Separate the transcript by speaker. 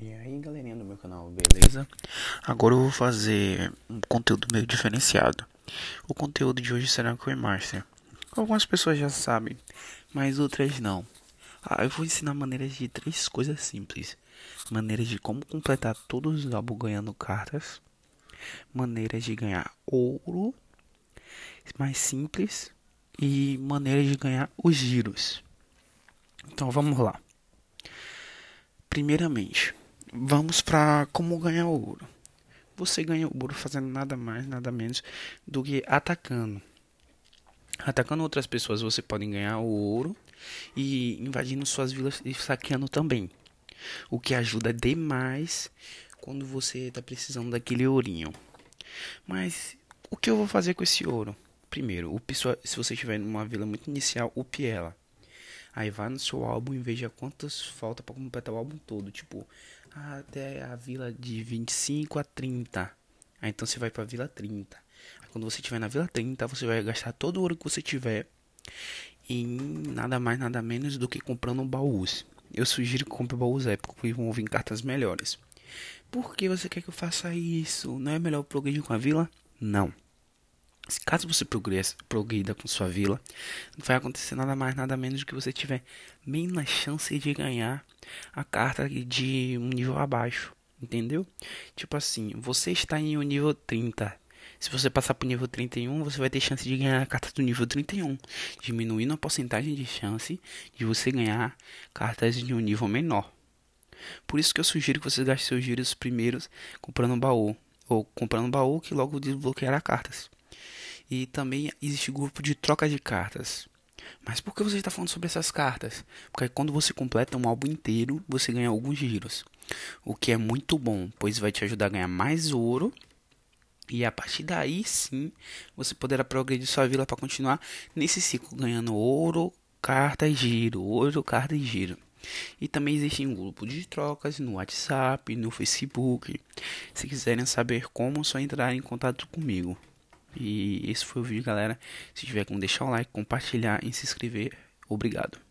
Speaker 1: E aí galerinha do meu canal, beleza? Agora eu vou fazer um conteúdo meio diferenciado. O conteúdo de hoje será com o Master. Algumas pessoas já sabem, mas outras não. Ah, eu vou ensinar maneiras de três coisas simples: maneiras de como completar todos os álbuns ganhando cartas, maneiras de ganhar ouro mais simples e maneiras de ganhar os giros. Então vamos lá. Primeiramente, Vamos para como ganhar ouro. Você ganha ouro fazendo nada mais, nada menos do que atacando. Atacando outras pessoas, você pode ganhar ouro e invadindo suas vilas e saqueando também. O que ajuda demais quando você está precisando daquele ourinho. Mas o que eu vou fazer com esse ouro? Primeiro, o pessoal, se você estiver numa vila muito inicial, upe ela. Aí vai no seu álbum e veja quantas falta para completar o álbum todo. Tipo, até a vila de 25 a 30. Aí então você vai pra vila 30. Aí quando você estiver na vila 30, você vai gastar todo o ouro que você tiver em nada mais, nada menos do que comprando baús. Eu sugiro que compre baús épicos, porque vão vir cartas melhores. Por que você quer que eu faça isso? Não é melhor progredir com a vila? Não. Caso você progrida com sua vila, não vai acontecer nada mais, nada menos do que você tiver menos chance de ganhar a carta de um nível abaixo. Entendeu? Tipo assim, você está em um nível 30. Se você passar para o nível 31, você vai ter chance de ganhar a carta do nível 31, diminuindo a porcentagem de chance de você ganhar cartas de um nível menor. Por isso que eu sugiro que você gaste seus giros primeiros comprando um baú, ou comprando um baú que logo desbloqueará cartas. E também existe grupo de troca de cartas. Mas por que você está falando sobre essas cartas? Porque quando você completa um álbum inteiro, você ganha alguns giros. O que é muito bom, pois vai te ajudar a ganhar mais ouro. E a partir daí sim, você poderá progredir sua vila para continuar nesse ciclo, ganhando ouro, carta e giro, ouro, carta e giro. E também existe um grupo de trocas no WhatsApp, no Facebook. Se quiserem saber como, é só entrar em contato comigo. E esse foi o vídeo, galera. Se tiver como deixar o like, compartilhar e se inscrever, obrigado.